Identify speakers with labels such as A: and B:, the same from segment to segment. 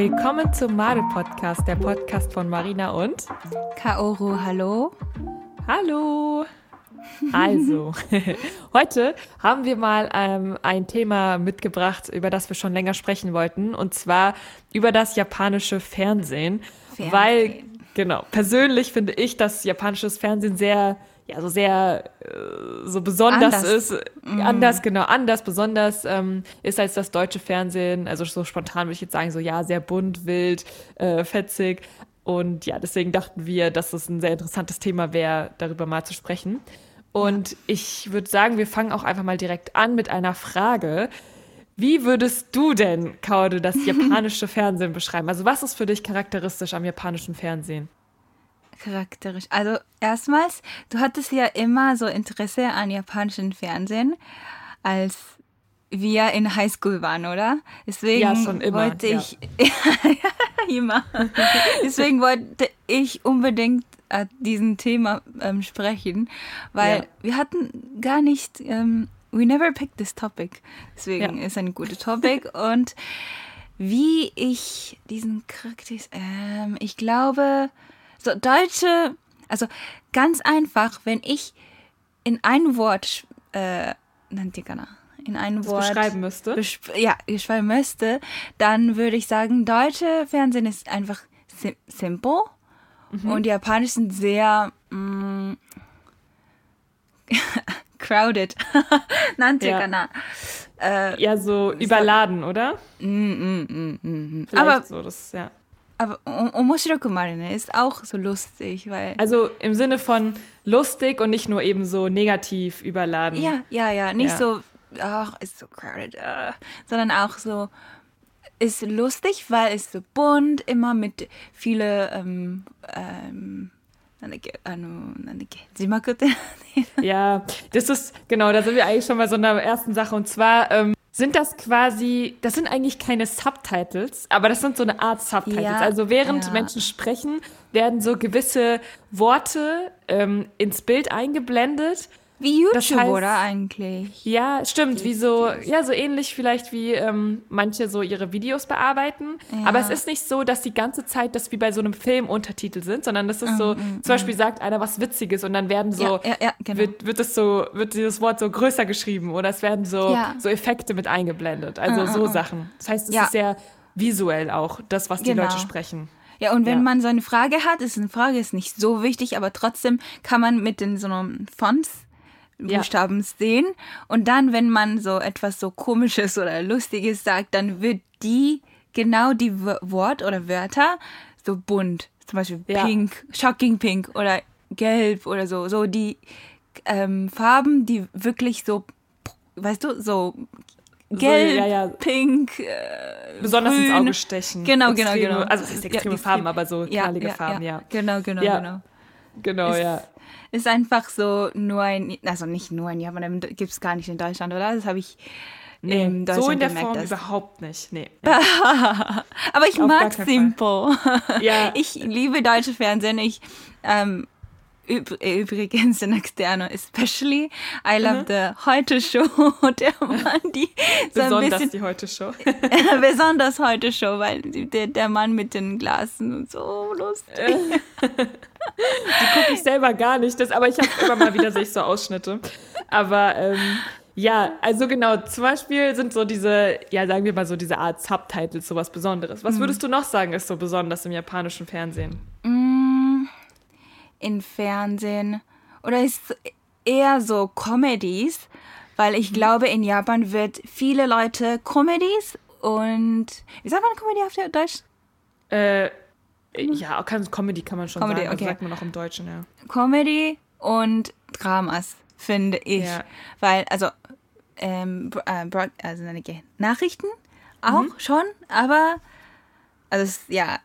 A: Willkommen zum Made Podcast, der Podcast von Marina und
B: Kaoru. Hallo.
A: Hallo. Also, heute haben wir mal ähm, ein Thema mitgebracht, über das wir schon länger sprechen wollten, und zwar über das japanische Fernsehen.
B: Fernsehen.
A: Weil, genau, persönlich finde ich, dass japanisches Fernsehen sehr, ja, so sehr, äh, so besonders
B: Anders.
A: ist. Anders, genau, anders, besonders ähm, ist als das deutsche Fernsehen. Also so spontan würde ich jetzt sagen, so ja, sehr bunt, wild, äh, fetzig. Und ja, deswegen dachten wir, dass es ein sehr interessantes Thema wäre, darüber mal zu sprechen. Und ich würde sagen, wir fangen auch einfach mal direkt an mit einer Frage. Wie würdest du denn, Kaude, das japanische Fernsehen beschreiben? Also was ist für dich charakteristisch am japanischen Fernsehen?
B: Charakterisch. Also erstmals, du hattest ja immer so Interesse an japanischen Fernsehen, als wir in Highschool waren, oder? Deswegen
A: Ja, schon immer,
B: wollte
A: ja.
B: ich immer. Deswegen wollte ich unbedingt äh, diesen Thema ähm, sprechen, weil
A: Ja.
B: wir hatten gar nicht, ähm, we never picked this topic. Deswegen
A: Ja.
B: ist ein gutes Topic und wie ich diesen Charakter, ähm, ich glaube, so deutsche, also ganz einfach, wenn ich in ein Wort, äh, nanti kana, in ein
A: Das
B: Wort
A: beschreiben müsste?
B: besp- ja, beschreiben müsste, dann würde ich sagen, deutsche Fernsehen ist einfach sim simple
A: Mhm.
B: und japanisch sind sehr mm, crowded. Nanti
A: Ja.
B: kana. Äh,
A: Ja, so überladen, oder?
B: mm, mm, mm, mm, mm. Aber
A: so, das, ja.
B: Aber Omoshirakumare ist auch so lustig, weil.
A: Also im Sinne von lustig und nicht nur eben so negativ überladen.
B: Ja, ja, ja. Nicht
A: ja.
B: so, ach, ist so crowded, uh, sondern auch so, ist lustig, weil es so bunt, immer mit viele, ähm, ähm,
A: ja, das ist, genau, da sind wir eigentlich schon bei so einer ersten Sache. Und zwar, ähm, sind das quasi, das sind eigentlich keine Subtitles, aber das sind so eine Art Subtitles.
B: Ja,
A: also während
B: ja.
A: Menschen sprechen, werden so gewisse Worte ähm, ins Bild eingeblendet.
B: Wie YouTube
A: Das heißt-
B: oder eigentlich
A: Ja, stimmt, wie so, ja, so ähnlich vielleicht wie ähm, manche so ihre Videos bearbeiten.
B: Ja.
A: Aber es ist nicht so, dass die ganze Zeit das wie bei so einem Film Untertitel sind, sondern das ist so, zum Beispiel sagt einer was Witziges und dann werden so,
B: ja, ja, genau.
A: wird, wird es so, wird dieses Wort so größer geschrieben oder es werden so, so Effekte mit eingeblendet. Also so Sachen. Das heißt, es ist sehr visuell auch, das, was die
B: Genau.
A: Leute sprechen.
B: Ja, und wenn
A: Ja.
B: man so eine Frage hat, ist eine Frage ist nicht so wichtig, aber trotzdem kann man mit den so einem Fonts
A: Ja.
B: Buchstaben sehen. Und dann, wenn man so etwas so komisches oder lustiges sagt, dann wird die genau die Wort oder Wörter so bunt. Zum Beispiel
A: Ja.
B: pink, shocking pink oder gelb oder so. So die ähm, Farben, die wirklich so, weißt du, so gelb,
A: ja, ja.
B: pink, äh,
A: Besonders ins
B: grün.
A: Auge stechen.
B: Genau, genau,
A: Extreme-
B: genau.
A: Also es ist extreme
B: Ja,
A: Farben, aber so knallige Farben, ja.
B: Genau, genau, genau.
A: Genau,
B: Ist-
A: ja.
B: Ist einfach so nur ein, also nicht nur ein Japan, gibt es gar nicht in Deutschland, oder? Das habe ich
A: Nee,
B: in Deutschland
A: so in der
B: gemerkt.
A: Form überhaupt nicht. Nee.
B: Aber ich
A: Auf
B: mag Simple.
A: Ja.
B: Ich liebe deutsche Fernsehen. Ich, ähm, übrigens in Externo, especially, I love the Heute Show. Der Mann, die so
A: Besonders
B: bisschen,
A: die Heute-Show.
B: besonders Heute Show, weil der, der Mann mit den Glasen und so lustig.
A: Die gucke ich selber gar nicht, das, aber ich habe immer mal wieder sehe ich so Ausschnitte. Aber ähm, ja, also genau, zum Beispiel sind so diese, ja, sagen wir mal so diese Art Subtitles sowas Besonderes. Was würdest du noch sagen, ist so besonders im japanischen Fernsehen?
B: In Fernsehen oder ist eher so Comedies, weil
A: Mhm.
B: ich glaube, in Japan wird viele Leute Comedies und wie sagt man Comedy auf Deutsch?
A: Äh, ja, kann, Comedy kann man schon
B: Comedy,
A: sagen,
B: okay.
A: sagt man auch im Deutschen, ja.
B: Comedy und Dramas, finde ich.
A: Ja.
B: Weil, also, ähm, äh, also Nachrichten auch
A: Mhm.
B: schon, aber, also, ja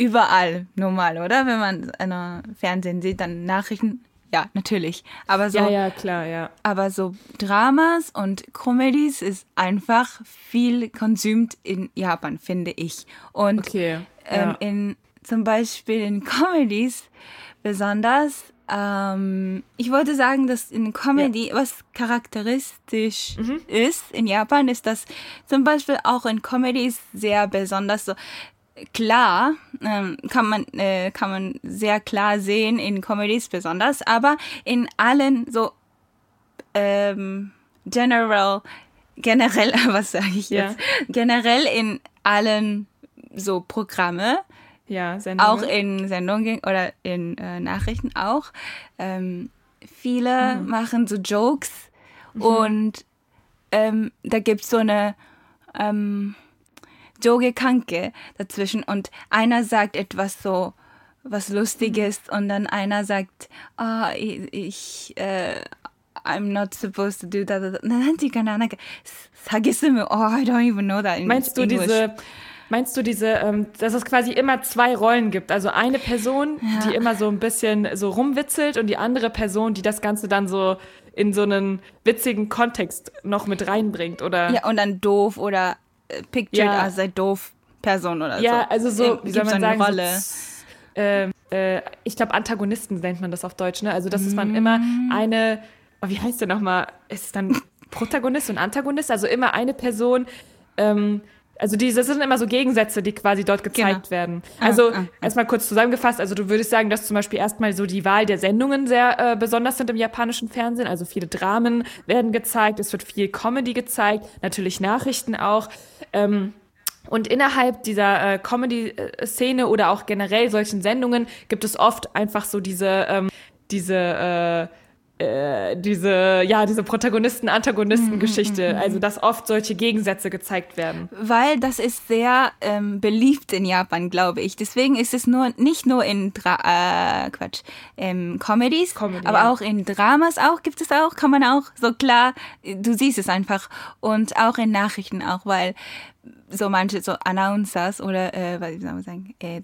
B: überall normal, oder? Wenn man eine Fernsehen sieht, dann Nachrichten, ja, natürlich. Aber so,
A: Ja, ja, klar, ja.
B: aber so Dramas und Comedies ist einfach viel konsumt in Japan, finde ich. Und
A: Okay.
B: ähm,
A: ja.
B: in zum Beispiel in Comedies besonders. Ähm, ich wollte sagen, dass in Comedy, was charakteristisch
A: Mhm.
B: ist in Japan, ist, dass zum Beispiel auch in Comedies sehr besonders so klar, ähm, kann man äh, kann man sehr klar sehen in Comedies besonders, aber in allen so ähm, general generell was sage ich jetzt
A: Ja.
B: generell in allen so Programme
A: Ja, Sendungen.
B: auch in Sendungen oder in äh, Nachrichten auch. Ähm, viele
A: Mhm.
B: machen so Jokes und ähm, da gibt es so eine ähm, Joke-Kanke dazwischen und einer sagt etwas so was Lustiges
A: Mhm.
B: und dann einer sagt, ah, ich, ich äh, I'm not supposed to do that. なんていうかな、なんか、下げすむ。Oh, I don't even know that in
A: Meinst du
B: English.
A: diese, meinst du diese, ähm, dass es quasi immer zwei Rollen gibt? Also eine Person, die immer so ein bisschen so rumwitzelt und die andere Person, die das Ganze dann so in so einen witzigen Kontext noch mit reinbringt, oder?
B: Ja, und dann doof oder äh, pictured
A: Ja.
B: als eine doof Person oder
A: Ja,
B: so.
A: also so,
B: Ähm,
A: wie soll man sagen,
B: Rolle.
A: so, äh, äh, ich glaube Antagonisten nennt man das auf Deutsch, ne? Also das ist man immer
B: Mm.
A: eine, oh, wie heißt der nochmal? Ist es dann Protagonist und Antagonist? Also immer eine Person, ähm, also diese das sind immer so Gegensätze, die quasi dort gezeigt
B: Genau.
A: werden. Also
B: ah, ah.
A: erstmal kurz zusammengefasst, also du würdest sagen, dass zum Beispiel erstmal so die Wahl der Sendungen sehr äh, besonders sind im japanischen Fernsehen. Also viele Dramen werden gezeigt, es wird viel Comedy gezeigt, natürlich Nachrichten auch. Ähm, und innerhalb dieser äh, Comedy-Szene oder auch generell solchen Sendungen gibt es oft einfach so diese, ähm, diese, äh, äh, diese, ja, diese Protagonisten-Antagonisten-Geschichte. Also, dass oft solche Gegensätze gezeigt werden.
B: Weil das ist sehr ähm, beliebt in Japan, glaube ich. Deswegen ist es nur nicht nur in Dra äh, Quatsch, ähm, Comedies,
A: Comedy,
B: aber
A: ja.
B: auch in Dramas auch gibt es auch, kann man auch so klar, du siehst es einfach und auch in Nachrichten auch, weil so manche so Announcers oder äh, was soll man sagen, äh,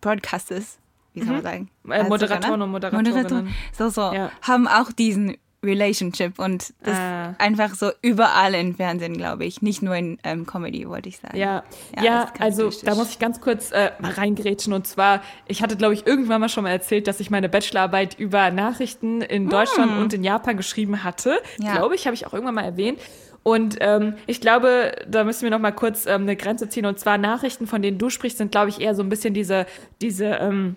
B: Broadcasters, wie soll man sagen,
A: Äh, Moderatoren und Moderatorinnen.
B: Moderatoren, so so
A: Ja.
B: haben auch diesen Relationship und das
A: Ah.
B: einfach so überall im Fernsehen, glaube ich, nicht nur in ähm, Comedy, wollte ich sagen.
A: Ja,
B: Ja,
A: ja, also da muss ich ganz kurz äh, mal reingrätschen. Und zwar, ich hatte, glaube ich, irgendwann mal schon mal erzählt, dass ich meine Bachelorarbeit über Nachrichten in Deutschland und in Japan geschrieben hatte.
B: Ja.
A: Glaube ich, habe ich auch irgendwann mal erwähnt. Und ähm, ich glaube, da müssen wir noch mal kurz ähm, eine Grenze ziehen. Und zwar Nachrichten, von denen du sprichst, sind, glaube ich, eher so ein bisschen diese, diese ähm,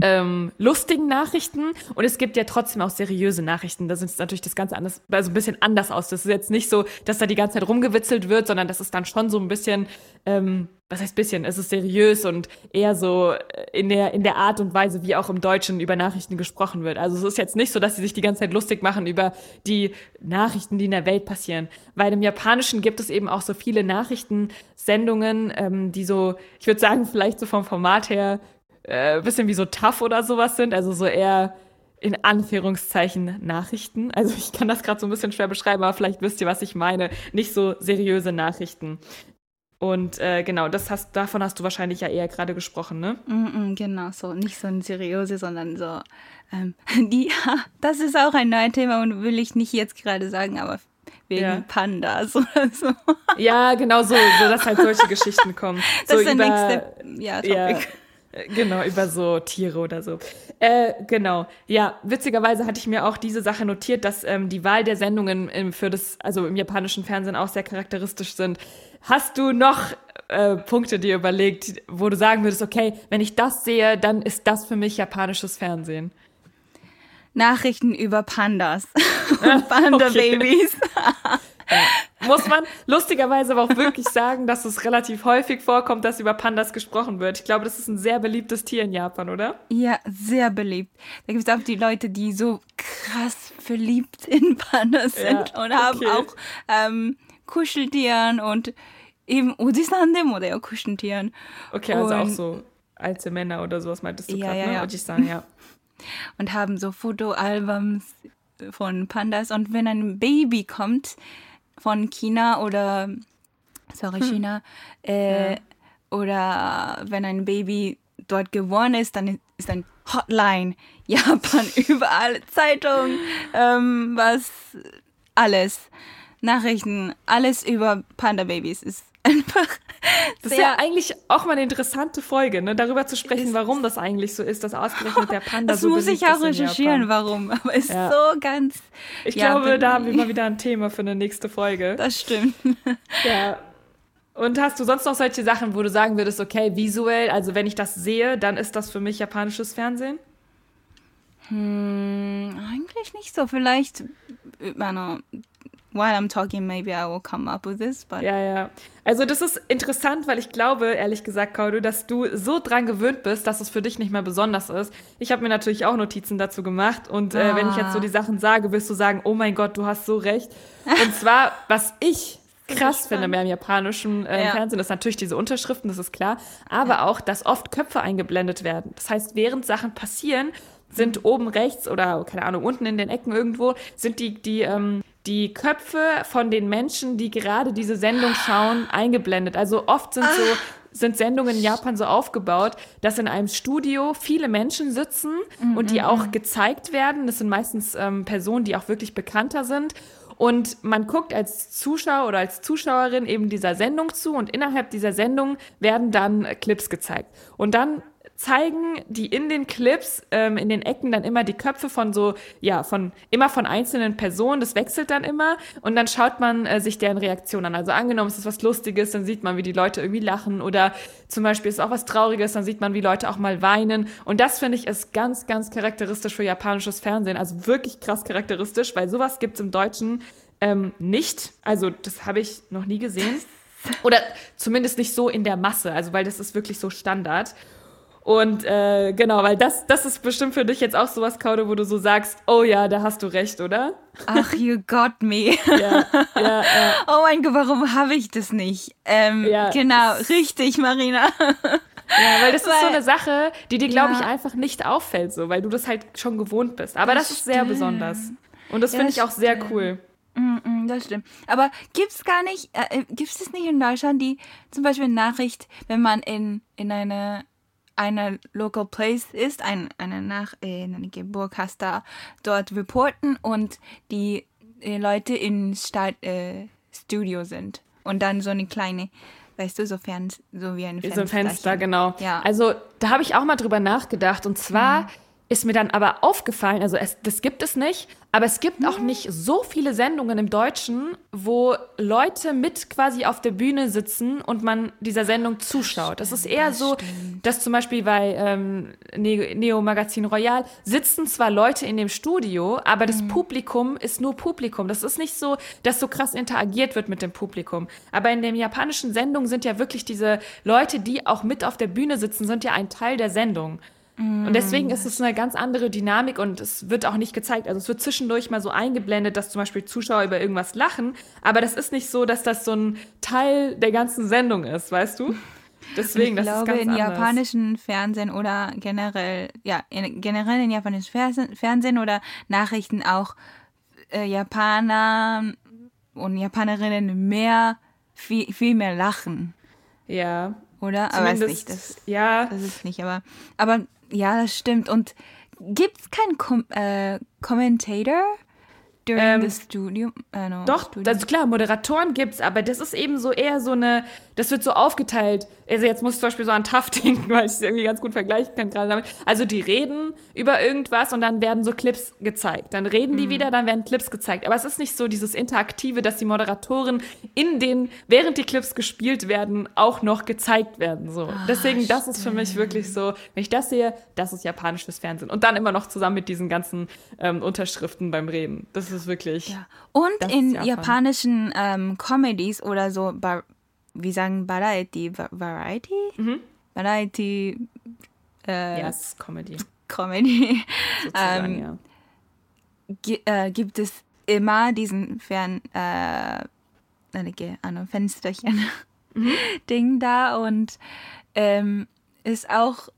A: ähm, lustigen Nachrichten und es gibt ja trotzdem auch seriöse Nachrichten. Da sind natürlich das Ganze anders, also ein bisschen anders aus. Das ist jetzt nicht so, dass da die ganze Zeit rumgewitzelt wird, sondern das ist dann schon so ein bisschen, ähm, was heißt bisschen? Es ist seriös und eher so in der, in der Art und Weise, wie auch im Deutschen über Nachrichten gesprochen wird. Also es ist jetzt nicht so, dass sie sich die ganze Zeit lustig machen über die Nachrichten, die in der Welt passieren. Weil im Japanischen gibt es eben auch so viele Nachrichtensendungen, ähm, die so, ich würde sagen, vielleicht so vom Format her äh, bisschen wie so tough oder sowas sind, also so eher in Anführungszeichen Nachrichten. Also ich kann das gerade so ein bisschen schwer beschreiben, aber vielleicht wisst ihr, was ich meine. Nicht so seriöse Nachrichten. Und äh, genau, das hast, davon hast du wahrscheinlich ja eher gerade gesprochen, ne?
B: Mm -mm, genau, so nicht so ein seriöse, sondern so, ähm, die, das ist auch ein neues Thema und will ich nicht jetzt gerade sagen, aber wegen
A: Ja.
B: Pandas oder so.
A: Ja, genau so, so dass halt solche Geschichten kommen.
B: Das
A: so
B: ist der nächste ja,
A: Ja,
B: Topic.
A: äh, genau, über so Tiere oder so. Äh, genau. Ja, witzigerweise hatte ich mir auch diese Sache notiert, dass ähm, die Wahl der Sendungen im, für das, also im japanischen Fernsehen auch sehr charakteristisch sind. Hast du noch äh, Punkte dir überlegt, wo du sagen würdest, okay, wenn ich das sehe, dann ist das für mich japanisches Fernsehen?
B: Nachrichten über Pandas und Panda-Babys.
A: Muss man lustigerweise aber auch wirklich sagen, dass es relativ häufig vorkommt, dass über Pandas gesprochen wird. Ich glaube, das ist ein sehr beliebtes Tier in Japan, oder?
B: Ja, sehr beliebt. Da gibt es auch die Leute, die so krass verliebt in Pandas sind
A: Ja,
B: und haben
A: okay.
B: auch ähm, Kuscheltieren und eben Ojisan demo da Kuscheltieren.
A: Okay, also auch
B: Und-
A: so alte Männer oder sowas meintest du
B: Ja,
A: gerade,
B: ja,
A: ne?
B: ja.
A: Oji-san, ja.
B: und haben so Fotoalbums von Pandas. Und wenn ein Baby kommt von China oder, sorry, China, äh,
A: Ja.
B: oder wenn ein Baby dort geboren ist, dann ist ein Hotline, Japan, überall, Zeitung, ähm, was, alles, Nachrichten, alles über Panda-Babys ist einfach
A: Das ist ja eigentlich auch mal eine interessante Folge, ne? darüber zu sprechen, warum das eigentlich so ist, dass ausgerechnet der Panda
B: Das
A: so
B: muss
A: beliebt
B: ich auch recherchieren, warum. Aber ist
A: Ja.
B: so ganz.
A: Ich
B: Ja,
A: glaube, da haben wir mal wieder ein Thema für eine nächste Folge.
B: Das stimmt.
A: Ja. Und hast du sonst noch solche Sachen, wo du sagen würdest, okay, visuell, also wenn ich das sehe, dann ist das für mich japanisches Fernsehen?
B: Hm, eigentlich nicht so. Vielleicht, meine, while I'm talking, maybe I will come up with this. But
A: Ja, ja. Also das ist interessant, weil ich glaube, ehrlich gesagt, Kaudu, dass du so dran gewöhnt bist, dass es für dich nicht mehr besonders ist. Ich habe mir natürlich auch Notizen dazu gemacht und äh, wenn ich jetzt so die Sachen sage, wirst du sagen, oh mein Gott, du hast so recht. Und zwar, was ich krass finde mehr im japanischen äh,
B: Ja.
A: Fernsehen, ist natürlich diese Unterschriften, das ist klar, aber auch, dass oft Köpfe eingeblendet werden. Das heißt, während Sachen passieren, sind oben rechts oder keine Ahnung unten in den Ecken irgendwo sind die die ähm, die Köpfe von den Menschen, die gerade diese Sendung schauen, eingeblendet. Also oft sind so sind Sendungen in Japan so aufgebaut, dass in einem Studio viele Menschen sitzen und die auch gezeigt werden. Das sind meistens ähm, Personen, die auch wirklich bekannter sind. Und man guckt als Zuschauer oder als Zuschauerin eben dieser Sendung zu und innerhalb dieser Sendung werden dann Clips gezeigt. Und dann zeigen die in den Clips, ähm, in den Ecken dann immer die Köpfe von so, ja, von, immer von einzelnen Personen, das wechselt dann immer. Und dann schaut man äh, sich deren Reaktion an. Also angenommen, es ist was Lustiges, dann sieht man, wie die Leute irgendwie lachen. Oder zum Beispiel ist auch was Trauriges, dann sieht man, wie Leute auch mal weinen. Und das finde ich ist ganz, ganz charakteristisch für japanisches Fernsehen, also wirklich krass charakteristisch, weil sowas gibt's im Deutschen ähm, nicht, also das habe ich noch nie gesehen. Oder zumindest nicht so in der Masse, also weil das ist wirklich so Standard. Und äh, genau, weil das, das ist bestimmt für dich jetzt auch sowas, Kaude, wo du so sagst, oh ja, da hast du recht, oder?
B: Ach, you got me.
A: Ja, ja, ja.
B: Oh mein Gott, warum habe ich das nicht? Ähm,
A: Ja.
B: Genau, richtig, Marina.
A: ja weil das ist so
B: Weil-
A: eine Sache, die dir, glaube ich,
B: Ja.
A: einfach nicht auffällt, so, weil du das halt schon gewohnt bist. Aber das,
B: Das
A: ist sehr besonders. Und das
B: Ja,
A: finde ich auch sehr cool.
B: Mm, mm, das stimmt. Aber gibt's gar nicht, äh, gibt es nicht in Deutschland die zum Beispiel Nachricht, wenn man in, in eine, eine Local Place ist, ein, eine Nach in eine Burg da dort reporten und die äh, Leute in Stadt, äh, Studio sind und dann so eine kleine, weißt du, so, Fern, so wie ein
A: So
B: Fenster.
A: ein Fenster, genau.
B: Ja.
A: Also da habe ich auch mal drüber nachgedacht. Und zwar ist mir dann aber aufgefallen, also es, das gibt es nicht, aber es gibt auch nicht so viele Sendungen im Deutschen, wo Leute mit quasi auf der Bühne sitzen und man dieser Sendung zuschaut. Das ist eher so, dass zum Beispiel bei ähm, Ne- Neo Magazin Royal sitzen zwar Leute in dem Studio, aber das Publikum ist nur Publikum. Das ist nicht so, dass so krass interagiert wird mit dem Publikum. Aber in den japanischen Sendungen sind ja wirklich diese Leute, die auch mit auf der Bühne sitzen, sind ja ein Teil der Sendung. Und deswegen ist es eine ganz andere Dynamik und es wird auch nicht gezeigt. Also es wird zwischendurch mal so eingeblendet, dass zum Beispiel Zuschauer über irgendwas lachen, aber das ist nicht so, dass das so ein Teil der ganzen Sendung ist, weißt du? Deswegen,
B: ich
A: das
B: glaube,
A: ist ganz
B: in
A: anders.
B: japanischen Fernsehen oder generell, ja, in, generell in japanischen Fernsehen, Fernsehen oder Nachrichten auch äh, Japaner und Japanerinnen mehr, viel, viel mehr lachen,
A: Ja.
B: oder? Aber weiß
A: Zumindest,
B: nicht, das,
A: ja,
B: das ist nicht, aber, aber ja, das stimmt. Und gibt es keinen Kom äh, Commentator during
A: Ähm,
B: the studio? Äh, no,
A: Doch,
B: studio?
A: also klar, Moderatoren gibt's, aber das ist eben so eher so eine, das wird so aufgeteilt. Also jetzt muss ich zum Beispiel so an TAF denken, weil ich es irgendwie ganz gut vergleichen kann gerade damit. Also die reden über irgendwas und dann werden so Clips gezeigt. Dann reden
B: Mhm.
A: die wieder, dann werden Clips gezeigt. Aber es ist nicht so dieses Interaktive, dass die Moderatoren in den, während die Clips gespielt werden, auch noch gezeigt werden. So.
B: Ah,
A: Deswegen, das ist für mich wirklich so, wenn ich das sehe, das ist japanisches Fernsehen. Und dann immer noch zusammen mit diesen ganzen ähm, Unterschriften beim Reden. Das ist wirklich.
B: Ja. Und in japanischen ähm, Comedies oder so, Bar wie sagen Variety, Va- Variety? Variety äh,
A: Ja, es ist Comedy.
B: Comedy Ähm,
A: ja.
B: äh, gibt es immer diesen Fern äh, ano, Fensterchen Ding da und ähm, ist auch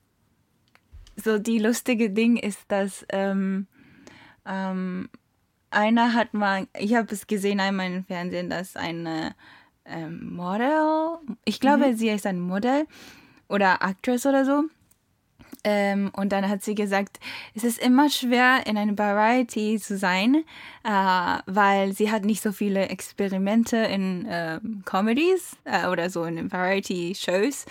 B: so die lustige Ding ist, dass ähm, ähm, einer hat mal, ich habe es gesehen einmal im Fernsehen, dass eine ähm, Model, ich glaube, sie ist ein Model oder Actress oder so. Ähm, und dann hat sie gesagt, es ist immer schwer, in einer Variety zu sein, äh, weil sie hat nicht so viele Experimente in ähm, Comedies äh, oder so in Variety-Shows.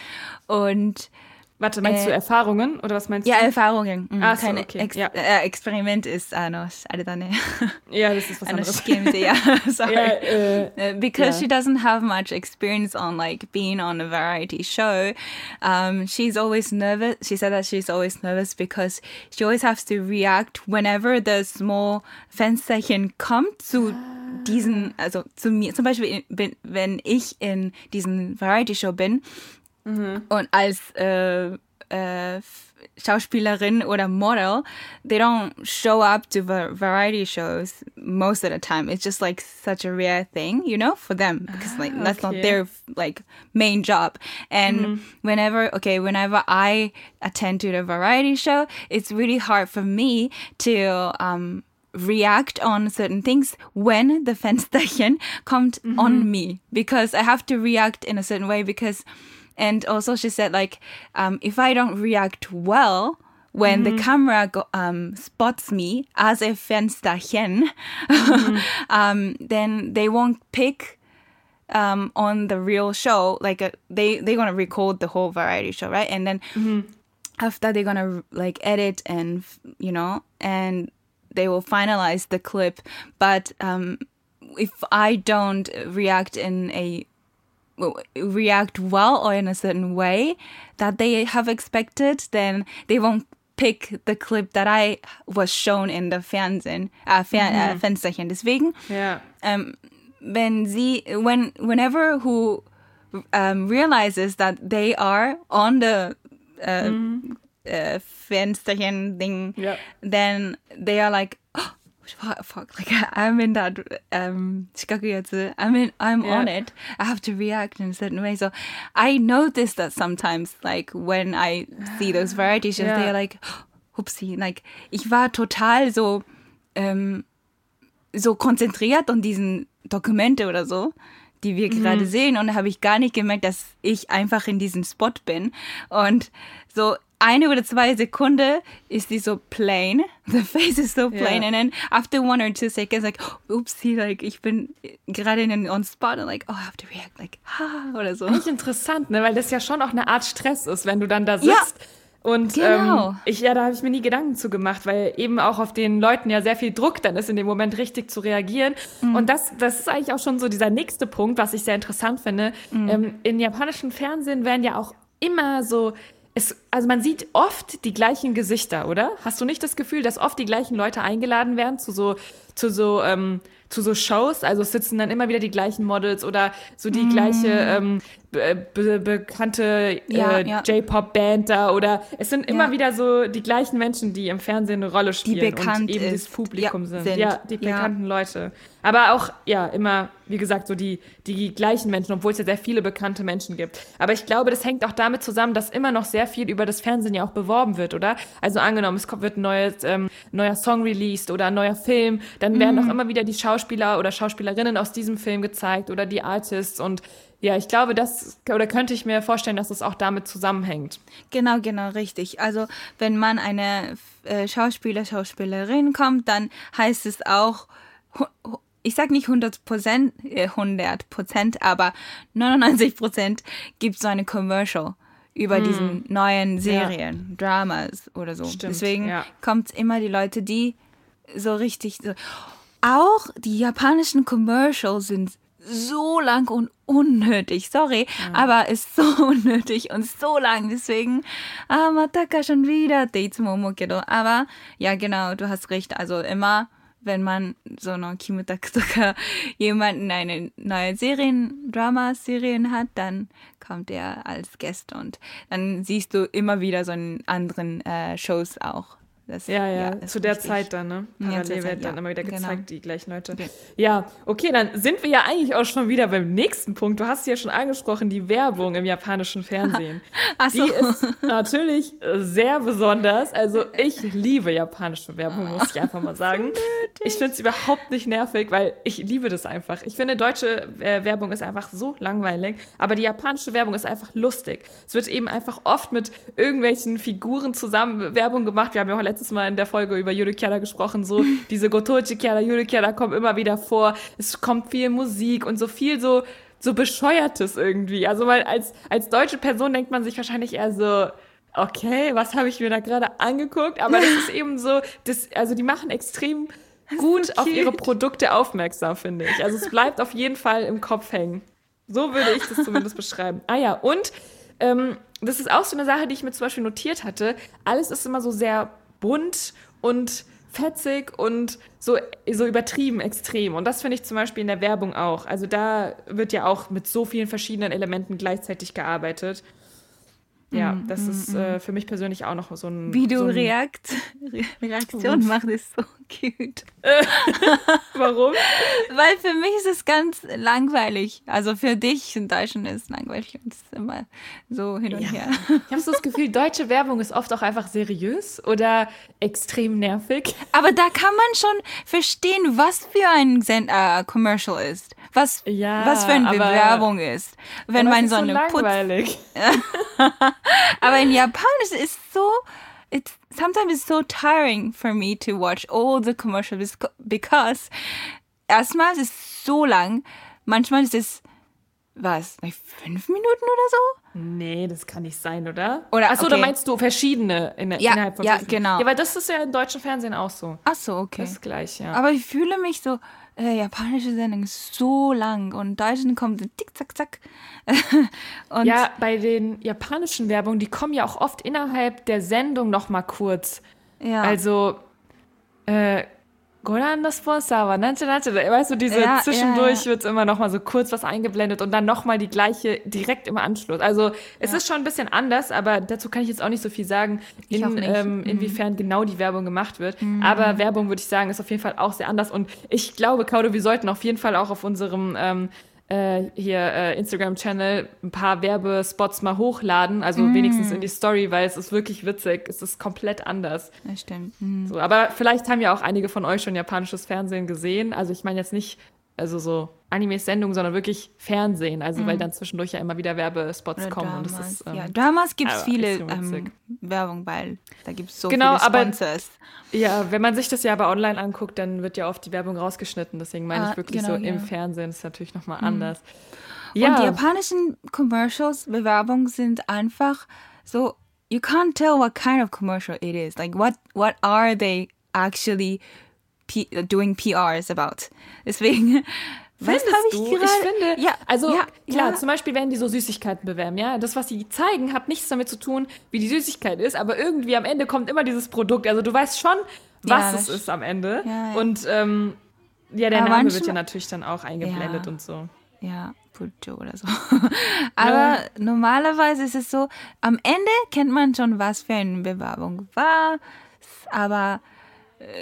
B: Und
A: Warte, meinst
B: äh,
A: du Erfahrungen oder was meinst
B: ja,
A: du?
B: Ja, Erfahrungen. Mhm,
A: Ach so,
B: keine
A: okay.
B: Ex
A: ja.
B: äh, Experiment ist äh, ano.
A: Ja, das ist was anderes.
B: Schimpfte, ja, sorry.
A: Yeah, äh,
B: uh, äh, because
A: yeah.
B: she doesn't have much experience on like being on a variety show, um, she's always nervous. She said that she's always nervous because she always has to react whenever the small Fensterchen kommt zu diesen, also zu mir. Zum Beispiel, wenn ich in diesen Variety Show bin Mm-hmm. und als äh, äh, Schauspielerin oder Model, they don't show up to va- variety shows most of the time. It's just like such a rare thing, you know, for them. Ah, because like that's not their like main job. And mm-hmm. whenever, okay, whenever I attend to the variety show, it's really hard for me to um react on certain things when the Fensterchen kommt on mm-hmm. me. Because I have to react in a certain way because and also she said like um, if I don't react well when the camera go, um, spots me as a Fensterchen um, then they won't pick um, on the real show. Like uh they they're gonna record the whole variety show right? And then after they're gonna like edit and you know and they will finalize the clip. But um if i don't react in a react well or in a certain way that they have expected then they won't pick the clip that i was shown in the fernsehen uh, Fer äh, Fensterchen deswegen
A: ja.
B: um, when sie when whenever who um, realizes that they are on the uh, uh, Fensterchen thing,
A: Ja.
B: then they are like, oh, fuck, fuck like I'm in that um. I'm in I'm
A: yeah.
B: on it. I have to react in a certain way. So I notice that sometimes like when I see those variety shows,
A: yeah.
B: they're like Hupsi, like ich war total so ähm, so konzentriert an diesen Dokumente oder so, die wir mhm. gerade sehen und habe ich gar nicht gemerkt, dass ich einfach in diesem Spot bin und so eine oder zwei Sekunden ist die so plain. The face is so plain.
A: Ja.
B: And then after one or two seconds, like, oopsie, like, ich bin gerade in den on spot und like, oh, I have to react, like, ha, oder so.
A: Eigentlich interessant, ne? weil das ja schon auch eine Art Stress ist, wenn du dann da sitzt. Und
B: Genau.
A: ähm, ich, ja, da habe ich mir nie Gedanken zu gemacht, weil eben auch auf den Leuten ja sehr viel Druck dann ist, in dem Moment richtig zu reagieren.
B: Mhm.
A: Und das, das ist eigentlich auch schon so dieser nächste Punkt, was ich sehr interessant finde.
B: Mhm.
A: Ähm, in japanischen Fernsehen werden ja auch immer so, es, also man sieht oft die gleichen Gesichter, oder? Hast du nicht das Gefühl, dass oft die gleichen Leute eingeladen werden zu so, zu so, ähm, zu so Shows? Also sitzen dann immer wieder die gleichen Models oder so die gleiche ähm, be be bekannte
B: Ja,
A: äh,
B: ja.
A: J-Pop-Band da oder es sind immer
B: Ja.
A: wieder so die gleichen Menschen, die im Fernsehen eine Rolle spielen
B: bekannt
A: und eben das
B: ist.
A: Publikum
B: Ja,
A: sind.
B: sind.
A: Ja, die bekannten Leute. Aber auch, ja, immer, wie gesagt, so die, die gleichen Menschen, obwohl es ja sehr viele bekannte Menschen gibt. Aber ich glaube, das hängt auch damit zusammen, dass immer noch sehr viel über das Fernsehen ja auch beworben wird, oder? Also angenommen, es kommt, wird ein neues, ähm, neuer Song released oder ein neuer Film, dann werden
B: Mhm.
A: auch immer wieder die Schauspieler oder Schauspielerinnen aus diesem Film gezeigt oder die Artists und ja, ich glaube, das, oder könnte ich mir vorstellen, dass es auch damit zusammenhängt.
B: Genau, genau, richtig. Also wenn man eine äh, Schauspieler, Schauspielerin kommt, dann heißt es auch, ich sag nicht 100 Prozent, äh, 100 Prozent, aber 99 Prozent gibt so eine Commercial über diesen neuen Serien, Dramas oder so.
A: Stimmt,
B: Deswegen
A: ja.
B: kommt immer die Leute, die so richtig so. Auch die japanischen Commercials sind so lang und unnötig. Sorry, mhm. aber ist so unnötig und so lang. Deswegen, ah, Mataka schon wieder, Deitsumomokedo. Aber ja, genau, du hast recht. Also immer, wenn man so eine Kimutaka jemanden eine neue Serien, Drama-Serien hat, dann kommt er als Gast und dann siehst du immer wieder so einen anderen äh, Shows auch. Das,
A: Ja, ja,
B: ist
A: zu der. Zeit dann, ne?
B: Ja,
A: Parallel
B: Zeit,
A: werden dann
B: ja.
A: immer wieder
B: Genau.
A: gezeigt, die gleichen Leute.
B: Okay.
A: Ja, okay, dann sind wir ja eigentlich auch schon wieder beim nächsten Punkt. Du hast es ja schon angesprochen, die Werbung im japanischen Fernsehen.
B: Ach so.
A: Die ist natürlich sehr besonders. Also ich liebe japanische Werbung, muss ich einfach mal sagen. Ich finde es überhaupt nicht nervig, weil ich liebe das einfach. Ich finde, deutsche äh, Werbung ist einfach so langweilig, aber die japanische Werbung ist einfach lustig. Es wird eben einfach oft mit irgendwelchen Figuren zusammen Werbung gemacht. Wir haben ja auch letztes Mal in der Folge über Yurikiara gesprochen, so diese Gotochi-Kiara, Yurikiara kommen immer wieder vor. Es kommt viel Musik und so viel so so bescheuertes irgendwie. Also weil als als deutsche Person denkt man sich wahrscheinlich eher so okay, was habe ich mir da gerade angeguckt? Aber das ist eben so, das, also die machen extrem gut so auf ihre Produkte aufmerksam, finde ich. Also es bleibt auf jeden Fall im Kopf hängen. So würde ich das zumindest beschreiben. Ah ja, und ähm, das ist auch so eine Sache, die ich mir zum Beispiel notiert hatte. Alles ist immer so sehr bunt und fetzig und so, so übertrieben extrem. Und das finde ich zum Beispiel in der Werbung auch. Also da wird ja auch mit so vielen verschiedenen Elementen gleichzeitig gearbeitet. Ja, mm, das mm, ist äh, mm. für mich persönlich auch noch so ein.
B: Wie du
A: so
B: Reakt Reaktion machst, ist so cute.
A: Warum?
B: Weil für mich ist es ganz langweilig. Also für dich in Deutschland ist es langweilig und es ist immer so hin und ja. her.
A: Ich habe so das Gefühl, deutsche Werbung ist oft auch einfach seriös oder extrem nervig.
B: Aber da kann man schon verstehen, was für ein Zen äh, Commercial ist. Was,
A: ja,
B: was für eine Werbung ist. Wenn man so eine
A: so langweilig.
B: aber in Japanisch ist es so it's sometimes it's so tiring for me to watch all the commercials because erstmal ist es so lang, manchmal ist es was, fünf Minuten oder so?
A: Nee, das kann nicht sein, oder?
B: Oder
A: Achso,
B: okay.
A: da meinst du verschiedene in,
B: ja,
A: innerhalb von
B: Ja, genau.
A: Ja, weil das ist ja im deutschen Fernsehen auch so.
B: Ach so, okay.
A: Das ist gleich, ja.
B: Aber ich fühle mich so, äh, japanische Sendung ist so lang und Deutschen kommt tick, zack, zack.
A: und ja, bei den japanischen Werbungen, die kommen ja auch oft innerhalb der Sendung noch mal kurz.
B: Ja.
A: Also, äh, Goran das Sponsor war, nannte, nannte, weißt du, diese
B: Ja,
A: zwischendurch
B: ja, ja.
A: wird immer noch mal so kurz was eingeblendet und dann noch mal die gleiche direkt im Anschluss. Also es ist schon ein bisschen anders, aber dazu kann ich jetzt auch nicht so viel sagen, in, ähm,
B: Mhm.
A: inwiefern genau die Werbung gemacht wird. Aber Werbung, würde ich sagen, ist auf jeden Fall auch sehr anders. Und ich glaube, Kaudo, wir sollten auf jeden Fall auch auf unserem ähm, äh, hier äh, Instagram-Channel ein paar Werbespots mal hochladen, also
B: Mhm.
A: wenigstens in die Story, weil es ist wirklich witzig. Es ist komplett anders.
B: Das stimmt. Mhm.
A: So, aber vielleicht haben ja auch einige von euch schon japanisches Fernsehen gesehen. Also ich meine jetzt nicht, also so Anime-Sendungen, sondern wirklich Fernsehen. Also weil dann zwischendurch ja immer wieder Werbespots
B: Mhm. Oder
A: kommen. Und das
B: damals.
A: ist, ähm,
B: ja, damals gibt es
A: aber
B: viele ähm, Werbung, weil da gibt es so
A: Genau,
B: viele
A: aber-
B: Sponsors.
A: ja, wenn man sich das ja aber online anguckt, dann wird ja oft die Werbung rausgeschnitten. Deswegen meine
B: Ah,
A: ich wirklich
B: genau,
A: so im
B: ja.
A: Fernsehen ist natürlich nochmal anders.
B: Und die
A: Ja,
B: japanischen Commercials, Bewerbungen sind einfach so, you can't tell what kind of commercial it is. Like, what, what are they actually P doing PRs about? Deswegen, was habe ich
A: du?
B: gerade?
A: Ich finde,
B: ja,
A: also
B: ja,
A: klar,
B: ja.
A: zum Beispiel werden die so Süßigkeiten bewerben, ja. Das, was sie zeigen, hat nichts damit zu tun, wie die Süßigkeit ist, aber irgendwie am Ende kommt immer dieses Produkt. Also du weißt schon, was
B: Ja,
A: es ist am Ende. Und ähm, ja, der
B: Aber
A: Name wird
B: manchmal-
A: ja natürlich dann auch eingeblendet und so.
B: Ja, Pucho oder so. Aber normalerweise ist es so, am Ende kennt man schon, was für eine Bewerbung war. Aber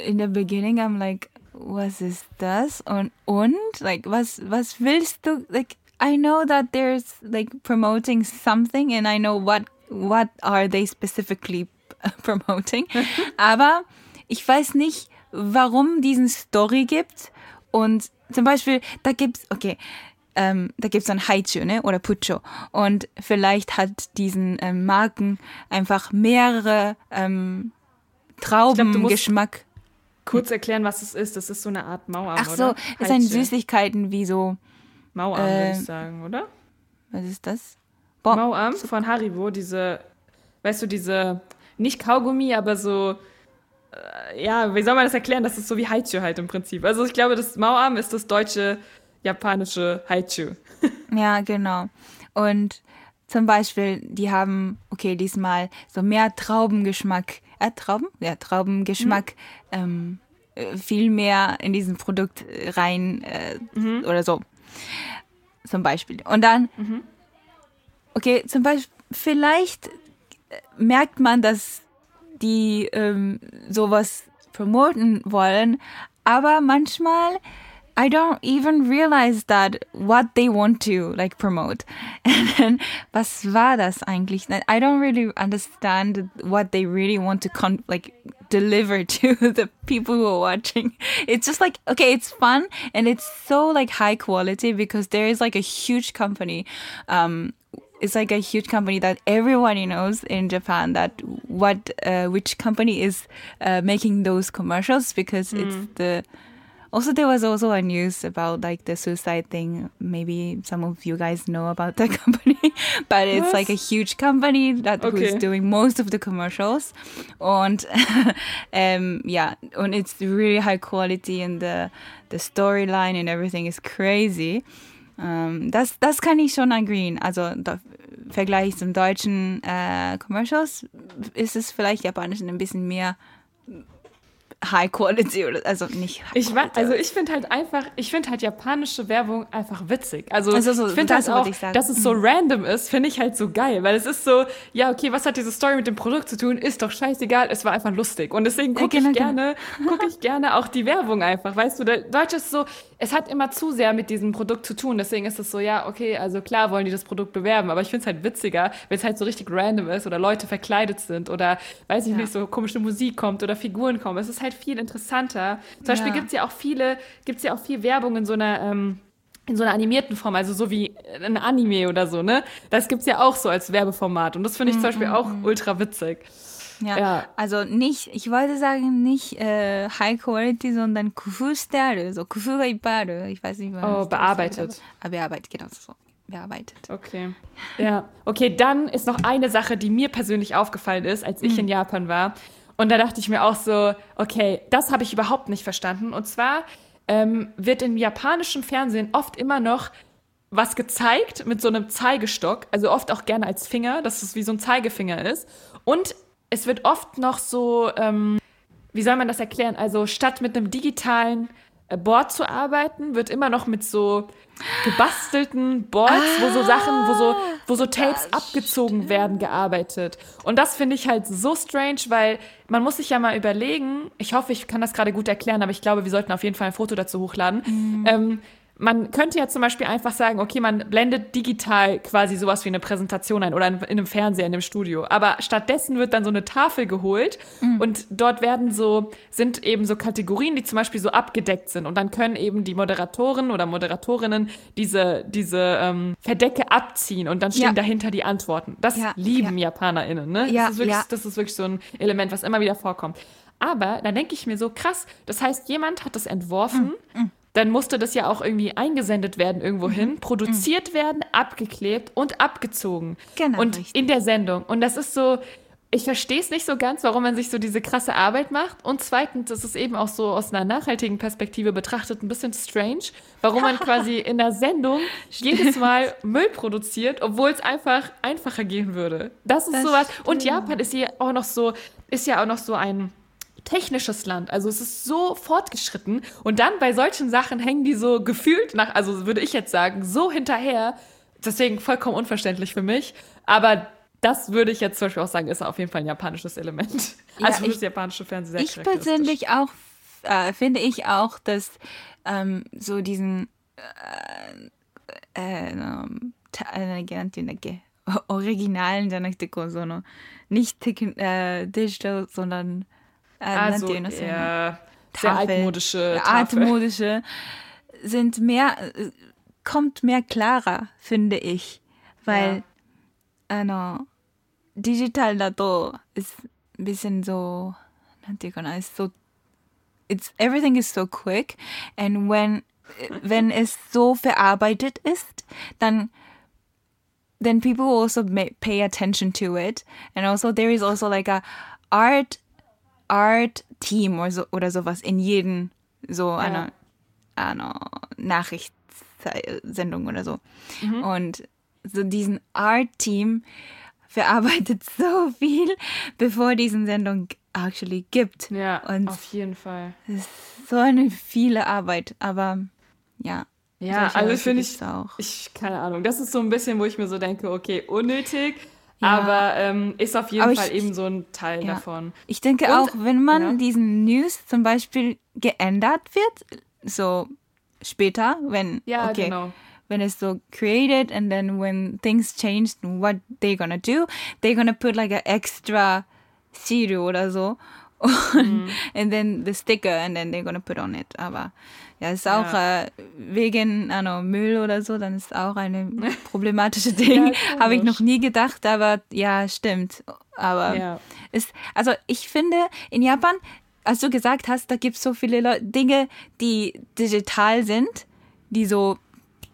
B: in der Beginning, I'm like, was ist das? Und, und, like, was, was willst du? Like, I know that there's, like, promoting something and I know what, what are they specifically promoting. Aber ich weiß nicht, warum diesen Story gibt. Und zum Beispiel, da gibt's, okay, ähm, da gibt's dann Haichu, ne, oder Pucho. Und vielleicht hat diesen ähm, Marken einfach mehrere ähm, Traubengeschmack.
A: Kurz erklären, was es ist. Das ist so eine Art Mauarm,
B: Ach so,
A: oder?
B: es sind. Süßigkeiten wie so,
A: Mauarm, würde
B: äh,
A: ich sagen, oder?
B: was ist das? Bon
A: Mauarm von Haribo, diese, weißt du, diese, nicht Kaugummi, aber so, äh, ja, wie soll man das erklären? Das ist so wie Haichu halt im Prinzip. Also ich glaube, das Mauarm ist das deutsche, japanische Haichu.
B: Ja, genau. Und zum Beispiel, die haben, okay, diesmal so mehr Traubengeschmack, äh, Trauben? Ja, Traubengeschmack, ähm, äh, viel mehr in diesen Produkt äh, rein äh, oder so. Zum Beispiel. Und dann, okay, zum Beispiel, vielleicht äh, merkt man, dass die ähm, sowas promoten wollen, aber manchmal I don't even realize that what they want to like promote. And then, was war das eigentlich? I don't really understand what they really want to con like deliver to the people who are watching. It's just like okay, it's fun and it's so like high quality because there is like a huge company um it's like a huge company that everybody knows in Japan that what uh, which company is uh, making those commercials because it's the Also, there was also a news about like the suicide thing. Maybe some of you guys know about that company, but it's
A: Was?
B: like a huge company that
A: Okay.
B: who's doing most of the commercials. and um, yeah, and it's really high quality, and the the storyline and everything is crazy. Um, das, das kann ich schon agreeen. Also da, Vergleich zum deutschen äh, Commercials ist es vielleicht japanischen ein bisschen mehr High Quality oder also nicht. High
A: Ich
B: Quality,
A: also ich finde halt einfach, ich finde halt japanische Werbung einfach witzig. Also,
B: Also so,
A: ich finde
B: das
A: halt auch.
B: Mhm.
A: dass es so random ist, finde ich halt so geil, weil es ist so, ja okay, was hat diese Story mit dem Produkt zu tun? Ist doch scheißegal, es war einfach lustig und deswegen gucke
B: genau,
A: ich
B: genau.
A: gerne, gucke ich gerne auch die Werbung einfach, weißt du? Der Deutsche ist so, es hat immer zu sehr mit diesem Produkt zu tun, deswegen ist es so, ja okay, also klar wollen die das Produkt bewerben, aber ich finde es halt witziger, wenn es halt so richtig random ist oder Leute verkleidet sind oder weiß ich
B: Ja.
A: nicht so komische Musik kommt oder Figuren kommen. Es ist halt viel interessanter. Zum Beispiel
B: Ja.
A: gibt es ja auch viele, gibt's ja auch viel Werbung in so einer, ähm, in so einer animierten Form, also so wie ein Anime oder so, ne? Das gibt's ja auch so als Werbeformat. Und das finde ich zum Beispiel auch ultra witzig.
B: Ja.
A: ja.
B: Also nicht, ich wollte sagen, nicht äh, High Quality, sondern Kufu Style, so Kufu ga Ibaru. Ich weiß nicht,
A: Oh, bearbeitet.
B: Sagt, aber ah, bearbeitet, genau so. Bearbeitet.
A: Okay. Ja. Okay, dann ist noch eine Sache, die mir persönlich aufgefallen ist, als ich mhm. in Japan war. Und da dachte ich mir auch so, okay, das habe ich überhaupt nicht verstanden. Und zwar ähm, wird im japanischen Fernsehen oft immer noch was gezeigt mit so einem Zeigestock, also oft auch gerne als Finger, dass es wie so ein Zeigefinger ist. Und es wird oft noch so, ähm, wie soll man das erklären? Also statt mit einem digitalen äh, Board zu arbeiten, wird immer noch mit so gebastelten Boards, wo so Sachen, wo so, wo so Tapes abgezogen werden, gearbeitet. Und das finde ich halt so strange, weil man muss sich ja mal überlegen, ich hoffe, ich kann das gerade gut erklären, aber ich glaube, wir sollten auf jeden Fall ein Foto dazu hochladen. Ähm, man könnte ja zum Beispiel einfach sagen, okay, man blendet digital quasi sowas wie eine Präsentation ein oder in, in einem Fernseher, in einem Studio. Aber stattdessen wird dann so eine Tafel geholt und dort werden so, sind eben so Kategorien, die zum Beispiel so abgedeckt sind. Und dann können eben die Moderatoren oder Moderatorinnen diese, diese ähm, Verdecke abziehen und dann stehen
B: Ja.
A: dahinter die Antworten. Das
B: Ja,
A: lieben JapanerInnen, ne?
B: Ja,
A: das, ist wirklich,
B: ja.
A: das ist wirklich so ein Element, was immer wieder vorkommt. Aber da denke ich mir so, krass, das heißt, jemand hat das entworfen,
B: Mm,
A: dann musste das ja auch irgendwie eingesendet werden irgendwo
B: Mhm.
A: hin, produziert werden, abgeklebt und abgezogen.
B: Genau,
A: Und
B: richtig.
A: in der Sendung. Und das ist so, ich verstehe es nicht so ganz, warum man sich so diese krasse Arbeit macht. Und zweitens, das ist eben auch so aus einer nachhaltigen Perspektive betrachtet ein bisschen strange, warum man quasi in der Sendung jedes Mal Müll produziert, obwohl es einfach einfacher gehen würde. Das ist
B: Das
A: sowas. Und Japan ist ja auch noch so, ist ja auch noch so ein technisches Land. Also es ist so fortgeschritten. Und dann bei solchen Sachen hängen die so gefühlt nach, also würde ich jetzt sagen, so hinterher. Deswegen vollkommen unverständlich für mich. Aber das würde ich jetzt zum Beispiel auch sagen, ist auf jeden Fall ein japanisches Element.
B: Ja,
A: also
B: ich,
A: das japanische Fernsehen sehr
B: Ich persönlich auch, äh, finde ich auch, dass ähm, so diesen äh, äh, ähm, äh originalen, nicht äh, digital, sondern
A: Also
B: いうの、その、
A: eher sehr
B: Tafel.
A: altmodische
B: Ja,
A: Tafel.
B: altmodische sind mehr, äh, kommt mehr klarer, finde ich. Weil, あの、デジタルだと、ist ein bisschen so, なんていうかな、ist so, it's, everything is so quick. And when, wenn es so verarbeitet ist, dann then people also may pay attention to it. And also there is also like a art Art Team oder, so, oder sowas in jedem so einer, einer Nachrichtssendung oder so. Und so diesen Art Team verarbeitet so viel, bevor diesen Sendung actually gibt.
A: Ja,
B: Und
A: auf jeden Fall.
B: es ist so eine viele Arbeit, aber ja.
A: Ja, also finde ich,
B: auch.
A: ich, keine Ahnung, das ist so ein bisschen, wo ich mir so denke, okay, unnötig,
B: Ja.
A: aber ähm, ist auf jeden
B: Aber
A: Fall
B: ich-
A: eben so ein Teil
B: Ja.
A: davon.
B: Ich denke
A: Und-
B: auch, wenn man
A: ja.
B: diesen News zum Beispiel geändert wird, so später, wenn,
A: Ja,
B: okay,
A: genau.
B: when it's so created and then when things changed, what they gonna do, they gonna put like an extra seal oder so. Und,
A: Mhm.
B: and then the sticker and then they're gonna put on it. Aber ja, ist auch äh, wegen ano, Müll oder so, dann ist auch eine problematische Ding.
A: Ja,
B: Habe ich noch nie gedacht, aber ja, stimmt. Aber
A: Ja.
B: ist, also ich finde, in Japan als du gesagt hast, da gibt es so viele Leu Dinge, die digital sind, die so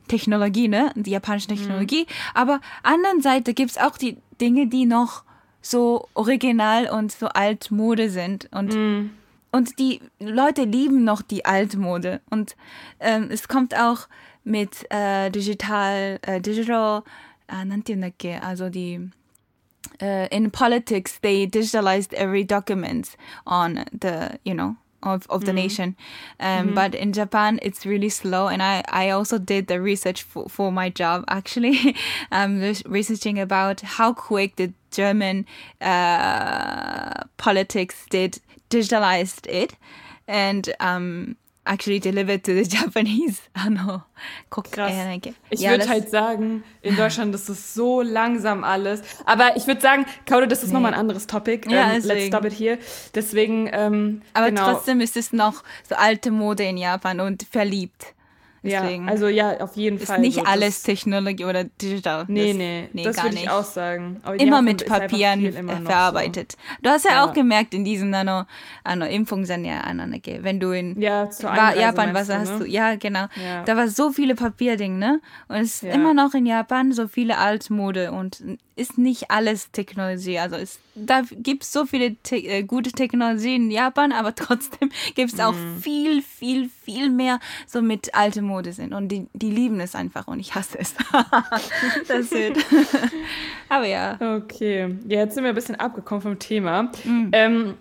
B: Technologie, ne? Die japanische Technologie. Mhm. Aber anderen Seite gibt es auch die Dinge, die noch so original und so altmode sind. Und, mhm. Und die Leute lieben noch die Altmode. Und ähm, es kommt auch mit äh, digital, äh, digital, äh, also die uh, in politics they digitalized every document on the you know of, of the mm. nation um, mm -hmm. but in japan it's really slow and i, I also did the research for, for my job actually um, researching about how quick the german uh, politics did digitalized it and um, actually delivered to the Japanese. Ano,
A: Krass. Ich ja, würde halt sagen, in Deutschland ist es so langsam alles. Aber ich würde sagen, Kaude, das ist nee. nochmal ein anderes Topic. Ja, ähm, let's stop it here. Deswegen, ähm,
B: Aber genau. trotzdem ist es noch so alte Mode in Japan und verliebt.
A: Deswegen ja, also ja, auf jeden
B: ist
A: Fall.
B: Nicht so, alles Technologie oder digital.
A: Nee, das, nee, nee, das würde ich auch sagen.
B: immer mit Papieren verarbeitet. So. Du hast ja, ja, auch gemerkt, in diesen Nano, Nano Impfungen sind ja ananege. Wenn du in
A: ja,
B: Japan warst, hast ne? du, ja, genau. Ja. Da war so viele Papierdinge, ne? Und es ist immer noch in Japan so viele Altmode und ist nicht alles Technologie. Also es, da gibt es so viele te äh, gute Technologie in Japan, aber trotzdem gibt es auch mm. viel, viel, viel mehr so mit alte Mode sind. Und die, die lieben es einfach und ich hasse es. das wird. aber ja.
A: Okay. Ja, jetzt sind wir ein bisschen abgekommen vom Thema. Mm. Ähm,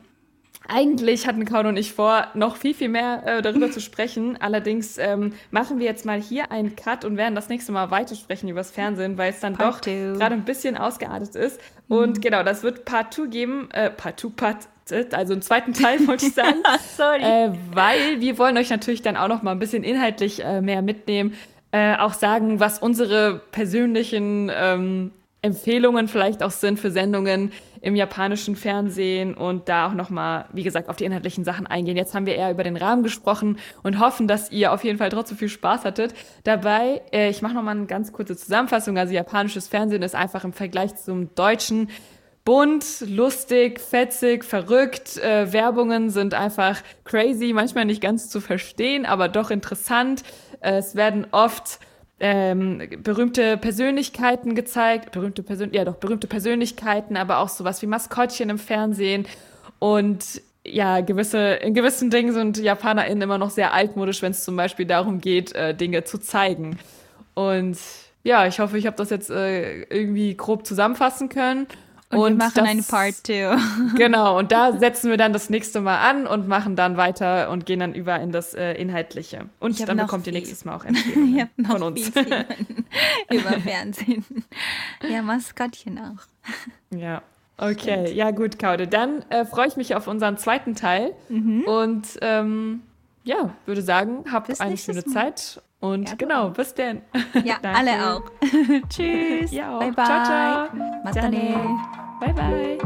A: eigentlich hatten Kaun und ich vor, noch viel, viel mehr äh, darüber zu sprechen. Allerdings ähm, machen wir jetzt mal hier einen Cut und werden das nächste Mal weitersprechen über das Fernsehen, weil es dann Part doch gerade ein bisschen ausgeartet ist. Und mhm. genau, das wird Part 2 geben. Äh, Part 2, Part also einen zweiten Teil wollte ich sagen.
B: Sorry.
A: Äh, weil wir wollen euch natürlich dann auch noch mal ein bisschen inhaltlich äh, mehr mitnehmen. Äh, auch sagen, was unsere persönlichen ähm, Empfehlungen vielleicht auch sind für Sendungen im japanischen Fernsehen und da auch nochmal, wie gesagt, auf die inhaltlichen Sachen eingehen. Jetzt haben wir eher über den Rahmen gesprochen und hoffen, dass ihr auf jeden Fall trotzdem viel Spaß hattet. Dabei, äh, ich mache nochmal eine ganz kurze Zusammenfassung. Also japanisches Fernsehen ist einfach im Vergleich zum deutschen bunt, lustig, fetzig, verrückt. Äh, Werbungen sind einfach crazy, manchmal nicht ganz zu verstehen, aber doch interessant. Äh, es werden oft ähm, berühmte Persönlichkeiten gezeigt, berühmte Persön ja doch berühmte Persönlichkeiten, aber auch sowas wie Maskottchen im Fernsehen und ja, gewisse, in gewissen Dingen sind JapanerInnen immer noch sehr altmodisch, wenn es zum Beispiel darum geht, äh, Dinge zu zeigen. Und ja, ich hoffe, ich habe das jetzt äh, irgendwie grob zusammenfassen können.
B: Und, und wir machen das, eine Part 2.
A: genau, und da setzen wir dann das nächste Mal an und machen dann weiter und gehen dann über in das äh, Inhaltliche. Und dann bekommt viel. ihr nächstes Mal auch Empfehlungen von uns.
B: über Fernsehen. Ja, Maskottchen auch.
A: Ja. Okay, Stimmt. ja gut, Kaude. Dann äh, freue ich mich auf unseren zweiten Teil mhm. und ähm, ja, würde sagen, habt eine schöne Mal. Zeit und ja, genau, bis denn.
B: Ja, alle auch. Tschüss.
A: Ja auch.
B: Bye bye.
A: Ciao, ciao.
B: Matane.
A: Bye bye.